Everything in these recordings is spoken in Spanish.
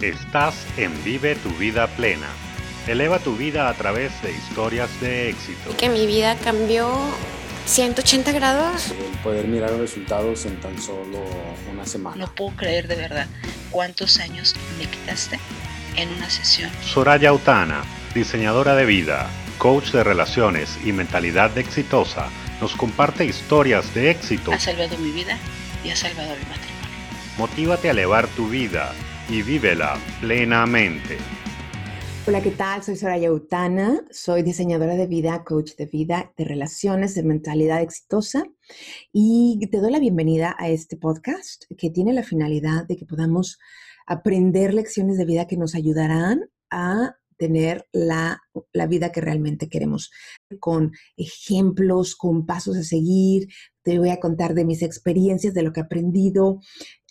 Estás en Vive tu vida plena. Eleva tu vida a través de historias de éxito. Que mi vida cambió 180 grados. El poder mirar los resultados en tan solo una semana. No puedo creer de verdad cuántos años me quitaste en una sesión. Soraya Utana, diseñadora de vida, coach de relaciones y mentalidad exitosa, nos comparte historias de éxito. Ha salvado mi vida y ha salvado mi matrimonio. Motívate a elevar tu vida y vívela plenamente. Hola, ¿qué tal? Soy Soraya Utana, soy diseñadora de vida, coach de vida, de relaciones, de mentalidad exitosa y te doy la bienvenida a este podcast que tiene la finalidad de que podamos aprender lecciones de vida que nos ayudarán a tener la, la, vida que realmente queremos, con ejemplos, con pasos a seguir. Te voy a contar de mis experiencias, de lo que he aprendido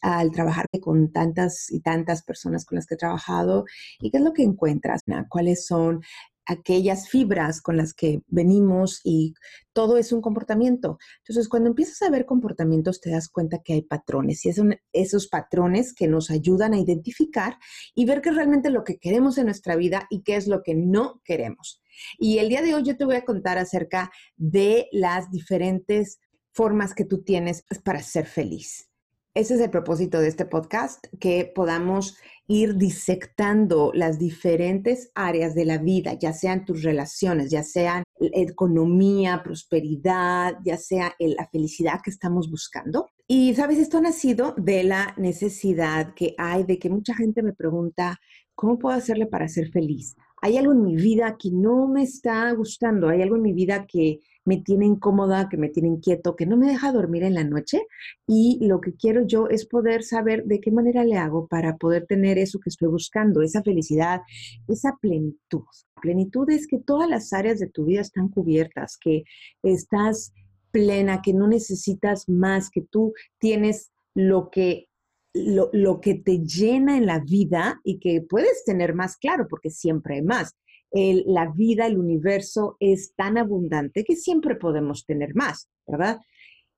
al trabajar con tantas y tantas personas con las que he trabajado y qué es lo que encuentras, cuáles son aquellas fibras con las que venimos y todo es un comportamiento. Entonces, cuando empiezas a ver comportamientos, te das cuenta que hay patrones y son esos patrones que nos ayudan a identificar y ver qué es realmente lo que queremos en nuestra vida y qué es lo que no queremos. Y el día de hoy yo te voy a contar acerca de las diferentes formas que tú tienes para ser feliz. Ese es el propósito de este podcast, que podamos ir disectando las diferentes áreas de la vida, ya sean tus relaciones, ya sean economía, prosperidad, ya sea la felicidad que estamos buscando. Y sabes, esto ha nacido de la necesidad que hay de que mucha gente me pregunta, ¿cómo puedo hacerle para ser feliz? Hay algo en mi vida que no me está gustando, hay algo en mi vida que me tiene incómoda, que me tiene inquieto, que no me deja dormir en la noche y lo que quiero yo es poder saber de qué manera le hago para poder tener eso que estoy buscando, esa felicidad, esa plenitud. Plenitud es que todas las áreas de tu vida están cubiertas, que estás plena, que no necesitas más, que tú tienes lo que lo, lo, que te llena en la vida y que puedes tener más claro, porque siempre hay más la vida, el universo es tan abundante que siempre podemos tener más, ¿verdad?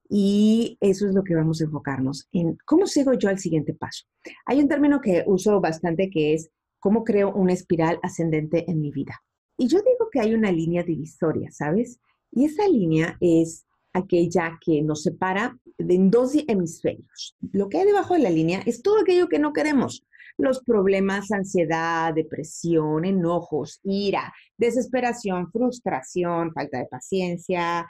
Y eso es lo que vamos a enfocarnos en cómo sigo yo al siguiente paso. Hay un término que uso bastante que es cómo creo una espiral ascendente en mi vida. Y yo digo que hay una línea divisoria, ¿sabes? Y esa línea es aquella que nos separa en dos hemisferios. Lo que hay debajo de la línea es todo aquello que no queremos los problemas, ansiedad, depresión, enojos, ira, desesperación, frustración, falta de paciencia,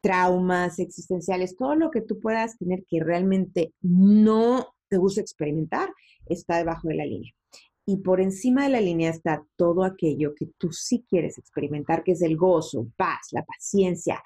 traumas existenciales, todo lo que tú puedas tener que realmente no te gusta experimentar, está debajo de la línea. Y por encima de la línea está todo aquello que tú sí quieres experimentar, que es el gozo, paz, la paciencia,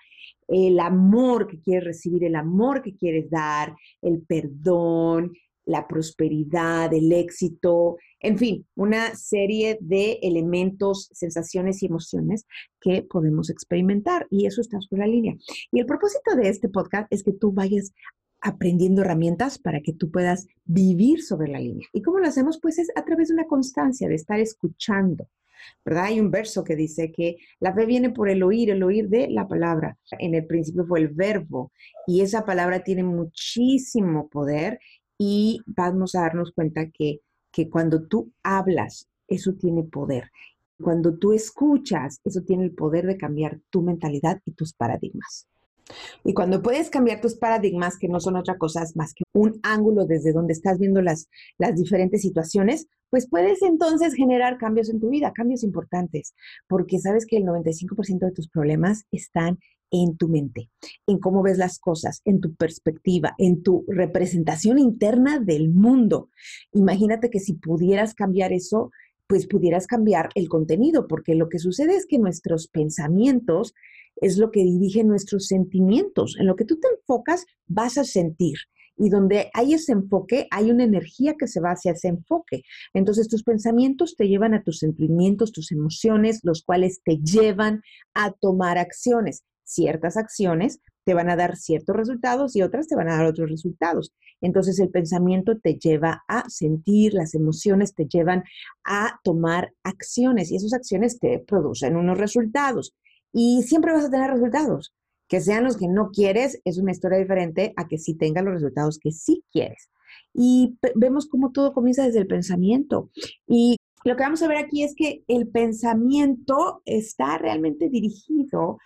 el amor que quieres recibir, el amor que quieres dar, el perdón, la prosperidad, el éxito, en fin, una serie de elementos, sensaciones y emociones que podemos experimentar y eso está sobre la línea. Y el propósito de este podcast es que tú vayas aprendiendo herramientas para que tú puedas vivir sobre la línea. ¿Y cómo lo hacemos? Pues es a través de una constancia, de estar escuchando. ¿Verdad? Hay un verso que dice que la fe viene por el oír, el oír de la palabra. En el principio fue el verbo y esa palabra tiene muchísimo poder y vamos a darnos cuenta que, que cuando tú hablas, eso tiene poder. Cuando tú escuchas, eso tiene el poder de cambiar tu mentalidad y tus paradigmas. Y cuando puedes cambiar tus paradigmas, que no son otra cosa más que un ángulo desde donde estás viendo las, las diferentes situaciones, pues puedes entonces generar cambios en tu vida, cambios importantes, porque sabes que el 95% de tus problemas están en tu mente, en cómo ves las cosas, en tu perspectiva, en tu representación interna del mundo. Imagínate que si pudieras cambiar eso, pues pudieras cambiar el contenido, porque lo que sucede es que nuestros pensamientos es lo que dirige nuestros sentimientos. En lo que tú te enfocas, vas a sentir. Y donde hay ese enfoque, hay una energía que se va hacia ese enfoque. Entonces tus pensamientos te llevan a tus sentimientos, tus emociones, los cuales te llevan a tomar acciones ciertas acciones te van a dar ciertos resultados y otras te van a dar otros resultados. Entonces el pensamiento te lleva a sentir, las emociones te llevan a tomar acciones y esas acciones te producen unos resultados. Y siempre vas a tener resultados. Que sean los que no quieres es una historia diferente a que sí tengas los resultados que sí quieres. y vemos cómo todo comienza desde el pensamiento. Y lo que vamos a ver aquí es que el pensamiento está realmente dirigido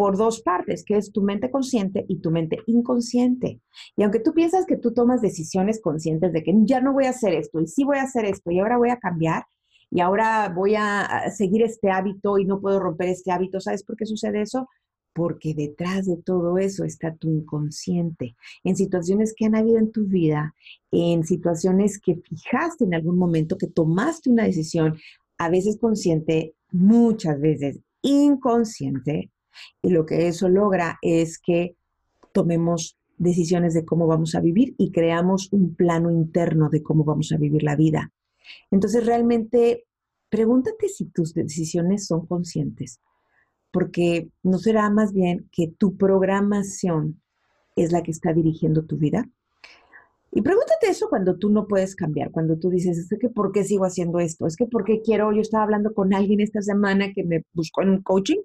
por dos partes, que es tu mente consciente y tu mente inconsciente. Y aunque tú piensas que tú tomas decisiones conscientes de que ya no voy a hacer esto y sí voy a hacer esto y ahora voy a cambiar y ahora voy a seguir este hábito y no puedo romper este hábito, ¿sabes por qué sucede eso? Porque detrás de todo eso está tu inconsciente. En situaciones que han habido en tu vida, en situaciones que fijaste en algún momento, que tomaste una decisión, a veces consciente, muchas veces inconsciente, y lo que eso logra es que tomemos decisiones de cómo vamos a vivir y creamos un plano interno de cómo vamos a vivir la vida. Entonces, realmente, pregúntate si tus decisiones son conscientes, porque no será más bien que tu programación es la que está dirigiendo tu vida. Y pregúntate eso cuando tú no puedes cambiar, cuando tú dices, es que ¿por qué sigo haciendo esto? Es que ¿por qué quiero? Yo estaba hablando con alguien esta semana que me buscó en un coaching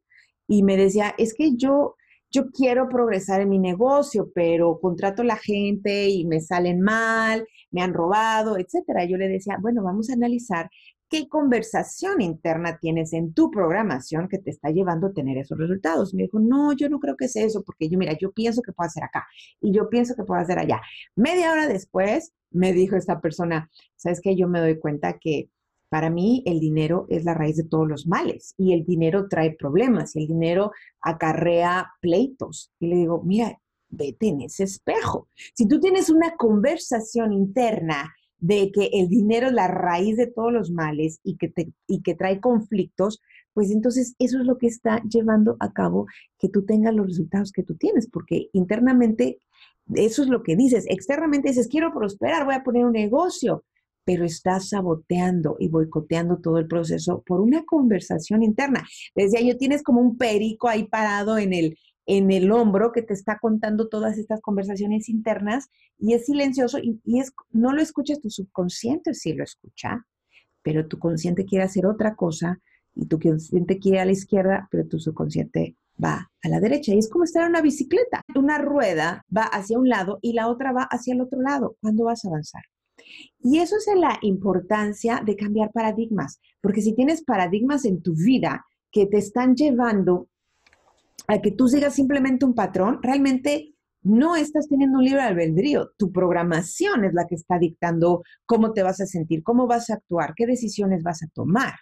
y me decía, es que yo, yo quiero progresar en mi negocio, pero contrato a la gente y me salen mal, me han robado, etcétera. Yo le decía, bueno, vamos a analizar qué conversación interna tienes en tu programación que te está llevando a tener esos resultados. Me dijo, no, yo no creo que sea eso, porque yo, mira, yo pienso que puedo hacer acá y yo pienso que puedo hacer allá. Media hora después me dijo esta persona, ¿sabes qué? Yo me doy cuenta que para mí el dinero es la raíz de todos los males y el dinero trae problemas y el dinero acarrea pleitos. Y le digo, mira, vete en ese espejo. Si tú tienes una conversación interna de que el dinero es la raíz de todos los males y que, te, y que trae conflictos, pues entonces eso es lo que está llevando a cabo que tú tengas los resultados que tú tienes, porque internamente eso es lo que dices, externamente dices, quiero prosperar, voy a poner un negocio, pero estás saboteando y boicoteando todo el proceso por una conversación interna. Decía yo, tienes como un perico ahí parado en el, en el hombro que te está contando todas estas conversaciones internas y es silencioso y, es, no lo escuchas tu subconsciente, sí lo escucha, pero tu consciente quiere hacer otra cosa y tu consciente quiere a la izquierda, pero tu subconsciente va a la derecha. Y es como estar en una bicicleta. Una rueda va hacia un lado y la otra va hacia el otro lado. ¿Cuándo vas a avanzar? Y eso es la importancia de cambiar paradigmas, porque si tienes paradigmas en tu vida que te están llevando a que tú sigas simplemente un patrón, realmente no estás teniendo un libre albedrío. Tu programación es la que está dictando cómo te vas a sentir, cómo vas a actuar, qué decisiones vas a tomar.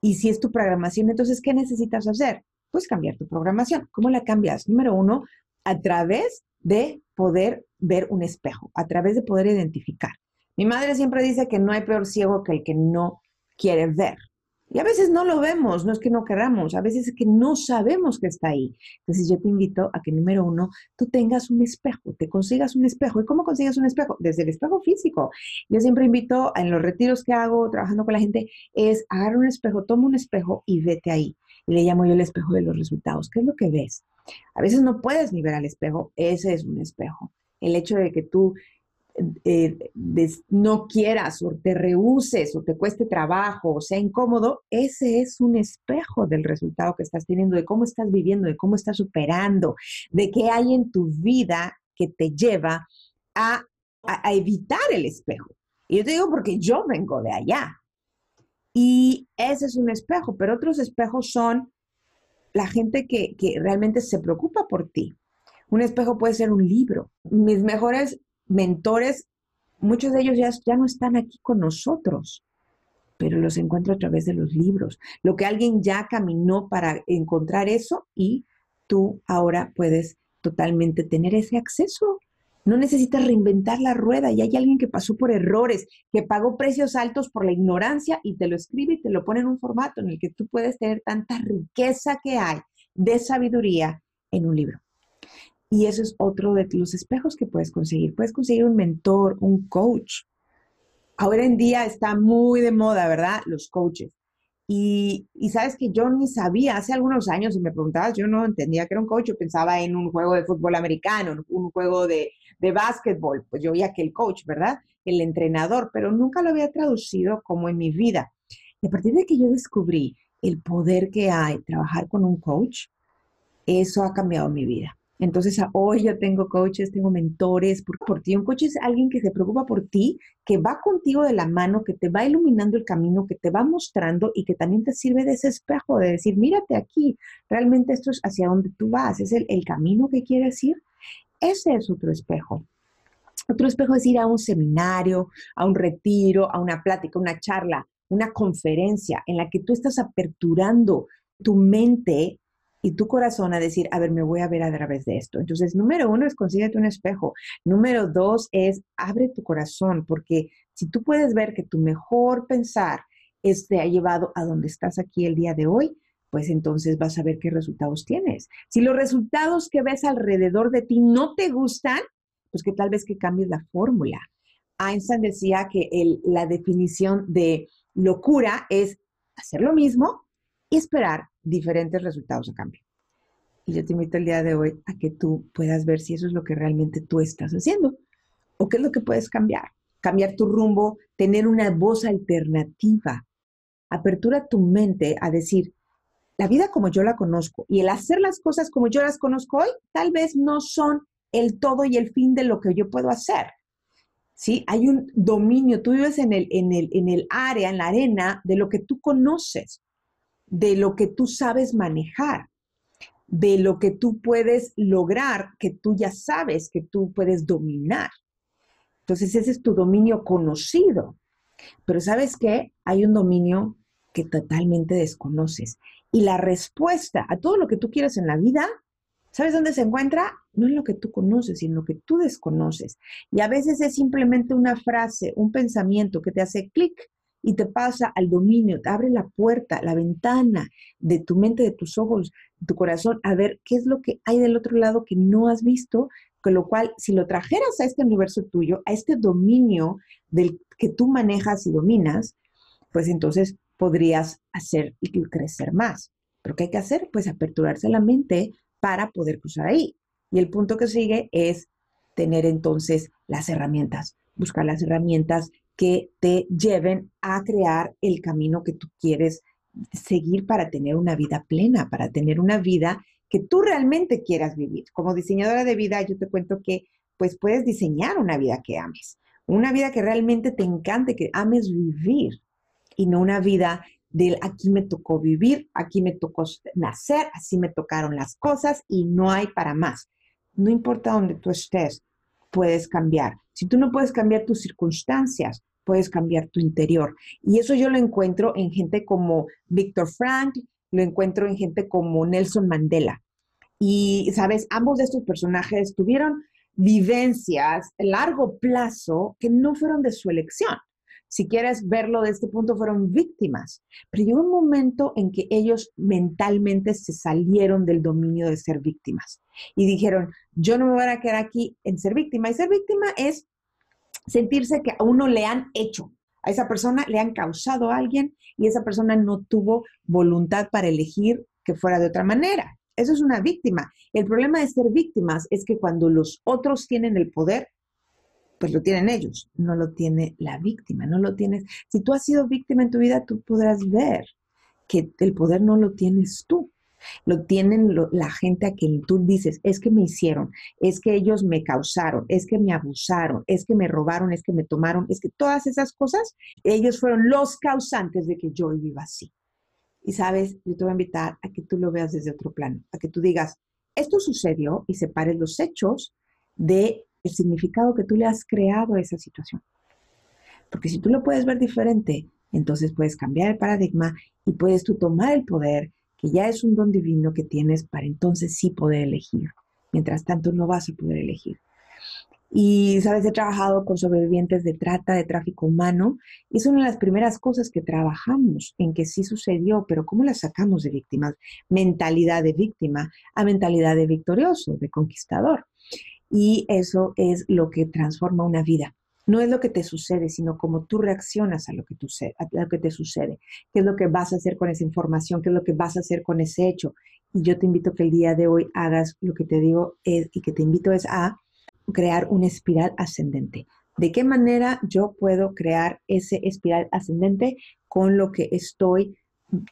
Y si es tu programación, entonces, ¿qué necesitas hacer? Pues cambiar tu programación. ¿Cómo la cambias? Número uno, a través de poder ver un espejo, a través de poder identificar. Mi madre siempre dice que no hay peor ciego que el que no quiere ver. Y a veces no lo vemos, no es que no queramos, a veces es que no sabemos que está ahí. Entonces yo te invito a que, número uno, tú tengas un espejo, te consigas un espejo. ¿Y cómo consigues un espejo? Desde el espejo físico. Yo siempre invito en los retiros que hago, trabajando con la gente, es agarra un espejo, toma un espejo y vete ahí. Y le llamo yo el espejo de los resultados. ¿Qué es lo que ves? A veces no puedes ni ver al espejo, ese es un espejo. El hecho de que tú eh, no quieras o te rehuses o te cueste trabajo o sea incómodo, ese es un espejo del resultado que estás teniendo, de cómo estás viviendo, de cómo estás superando, de qué hay en tu vida que te lleva a, evitar el espejo. Y yo te digo porque yo vengo de allá. Y ese es un espejo, pero otros espejos son la gente que, que realmente se preocupa por ti. Un espejo puede ser un libro. Mis mejores mentores, muchos de ellos ya, ya no están aquí con nosotros, pero los encuentro a través de los libros. Lo que alguien ya caminó para encontrar eso y tú ahora puedes totalmente tener ese acceso. No necesitas reinventar la rueda y hay alguien que pasó por errores, que pagó precios altos por la ignorancia y te lo escribe y te lo pone en un formato en el que tú puedes tener tanta riqueza que hay de sabiduría en un libro. Y eso es otro de los espejos que puedes conseguir. Puedes conseguir un mentor, un coach. Ahora en día está muy de moda, ¿verdad? Los coaches. Y, sabes que yo ni sabía, hace algunos años, si me preguntabas, yo no entendía que era un coach, yo pensaba en un juego de fútbol americano, un juego de, de básquetbol, pues yo veía que el coach, ¿verdad? El entrenador, pero nunca lo había traducido como en mi vida. Y a partir de que yo descubrí el poder que hay trabajar con un coach, eso ha cambiado mi vida Entonces, hoy yo tengo coaches, tengo mentores por, por, ti. Un coach es alguien que se preocupa por ti, que va contigo de la mano, que te va iluminando el camino, que te va mostrando y que también te sirve de ese espejo, de decir, mírate aquí, realmente esto es hacia donde tú vas, es el, el camino que quieres ir. Ese es otro espejo. Otro espejo es ir a un seminario, a un retiro, a una plática, una charla, una conferencia en la que tú estás aperturando tu mente y tu corazón a decir, a ver, me voy a ver a través de esto. Entonces, número uno es consíguete un espejo. Número dos es abre tu corazón, porque si tú puedes ver que tu mejor pensar es, te ha llevado a donde estás aquí el día de hoy, pues entonces vas a ver qué resultados tienes. Si los resultados que ves alrededor de ti no te gustan, pues que tal vez que cambies la fórmula. Einstein decía que la definición de locura es hacer lo mismo y esperar diferentes resultados a cambio. Y yo te invito el día de hoy a que tú puedas ver si eso es lo que realmente tú estás haciendo o qué es lo que puedes cambiar. Cambiar tu rumbo, tener una voz alternativa. Apertura tu mente a decir, la vida como yo la conozco y el hacer las cosas como yo las conozco hoy, tal vez no son el todo y el fin de lo que yo puedo hacer. ¿Sí? Hay un dominio, tú vives en el, en el, en el área, en la arena de lo que tú conoces de lo que tú sabes manejar, de lo que tú puedes lograr, que tú ya sabes que tú puedes dominar. Entonces ese es tu dominio conocido. Pero sabes qué? Hay un dominio que totalmente desconoces. Y la respuesta a todo lo que tú quieres en la vida, ¿sabes dónde se encuentra? No en lo que tú conoces, sino en lo que tú desconoces. Y a veces es simplemente una frase, un pensamiento que te hace clic y te pasa al dominio, te abre la puerta, la ventana de tu mente, de tus ojos, de tu corazón, a ver qué es lo que hay del otro lado que no has visto, con lo cual, si lo trajeras a este universo tuyo, a este dominio del que tú manejas y dominas, pues entonces podrías hacer y crecer más. ¿Pero qué hay que hacer? Pues aperturarse la mente para poder cruzar ahí. Y el punto que sigue es tener entonces las herramientas, buscar las herramientas que te lleven a crear el camino que tú quieres seguir para tener una vida plena, para tener una vida que tú realmente quieras vivir. Como diseñadora de vida, yo te cuento que pues puedes diseñar una vida que ames, una vida que realmente te encante, que ames vivir y no una vida del aquí me tocó vivir, aquí me tocó nacer, así me tocaron las cosas y no hay para más. No importa dónde tú estés, puedes cambiar. Si tú no puedes cambiar tus circunstancias, puedes cambiar tu interior. Y eso yo lo encuentro en gente como Víctor Frank, lo encuentro en gente como Nelson Mandela. Y, sabes, ambos de estos personajes tuvieron vivencias a largo plazo que no fueron de su elección. Si quieres verlo de este punto, fueron víctimas. Pero llegó un momento en que ellos mentalmente se salieron del dominio de ser víctimas y dijeron, yo no me voy a quedar aquí en ser víctima. Y ser víctima es sentirse que a uno le han hecho, a esa persona le han causado a alguien y esa persona no tuvo voluntad para elegir que fuera de otra manera. Eso es una víctima. El problema de ser víctimas es que cuando los otros tienen el poder, pues lo tienen ellos, no lo tiene la víctima, no lo tienes. Si tú has sido víctima en tu vida, tú podrás ver que el poder no lo tienes tú. Lo tienen la gente a quien tú dices, es que me hicieron, es que ellos me causaron, es que me abusaron, es que me robaron, es que me tomaron, es que todas esas cosas, ellos fueron los causantes de que yo viva así. Y sabes, yo te voy a invitar a que tú lo veas desde otro plano, a que tú digas, esto sucedió y separes los hechos del el significado que tú le has creado a esa situación. Porque si tú lo puedes ver diferente, entonces puedes cambiar el paradigma y puedes tú tomar el poder que ya es un don divino que tienes para entonces sí poder elegir. Mientras tanto no vas a poder elegir. Y, sabes, he trabajado con sobrevivientes de trata, de tráfico humano, y es una de las primeras cosas que trabajamos en que sí sucedió, pero ¿cómo la sacamos de víctimas? Mentalidad de víctima a mentalidad de victorioso, de conquistador. Y eso es lo que transforma una vida no es lo que te sucede, sino cómo tú reaccionas a lo que, te sucede, qué es lo que vas a hacer con esa información, qué es lo que vas a hacer con ese hecho. Y yo te invito que el día de hoy hagas lo que te digo es, y que te invito es a crear una espiral ascendente. ¿De qué manera yo puedo crear ese espiral ascendente con lo que estoy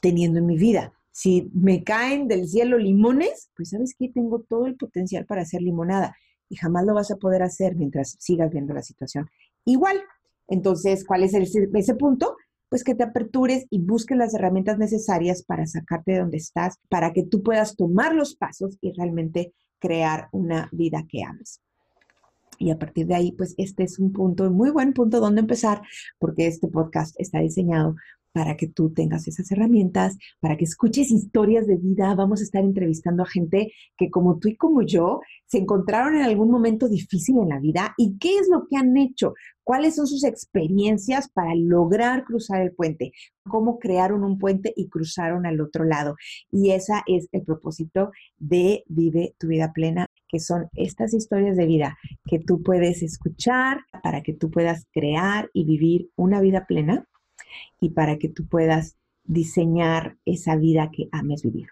teniendo en mi vida? Si me caen del cielo limones, pues sabes que tengo todo el potencial para hacer limonada y jamás lo vas a poder hacer mientras sigas viendo la situación igual. Entonces, ¿cuál es ese punto? Pues que te apertures y busques las herramientas necesarias para sacarte de donde estás, para que tú puedas tomar los pasos y realmente crear una vida que ames. Y a partir de ahí, pues este es un punto, muy buen punto donde empezar, porque este podcast está diseñado para que tú tengas esas herramientas, para que escuches historias de vida. Vamos a estar entrevistando a gente que como tú y como yo se encontraron en algún momento difícil en la vida y qué es lo que han hecho, cuáles son sus experiencias para lograr cruzar el puente, cómo crearon un puente y cruzaron al otro lado. Y ese es el propósito de Vive tu vida plena que son estas historias de vida que tú puedes escuchar para que tú puedas crear y vivir una vida plena y para que tú puedas diseñar esa vida que ames vivir.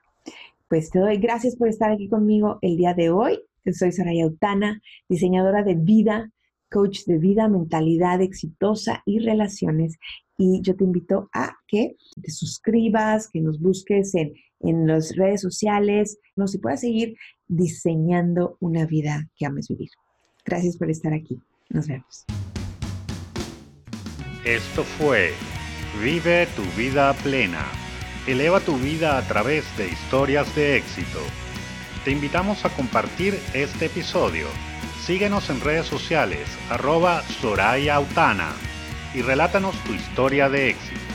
Pues te doy gracias por estar aquí conmigo el día de hoy. Soy Soraya Utana, diseñadora de vida, coach de vida, mentalidad exitosa y relaciones. Y yo te invito a que te suscribas, que nos busques en, en las redes sociales, no si puedas seguir diseñando una vida que ames vivir. Gracias por estar aquí. Nos vemos. Esto fue Vive tu vida plena. Eleva tu vida a través de historias de éxito. Te invitamos a compartir este episodio. Síguenos en redes sociales, arroba Soraya Autana, y relátanos tu historia de éxito.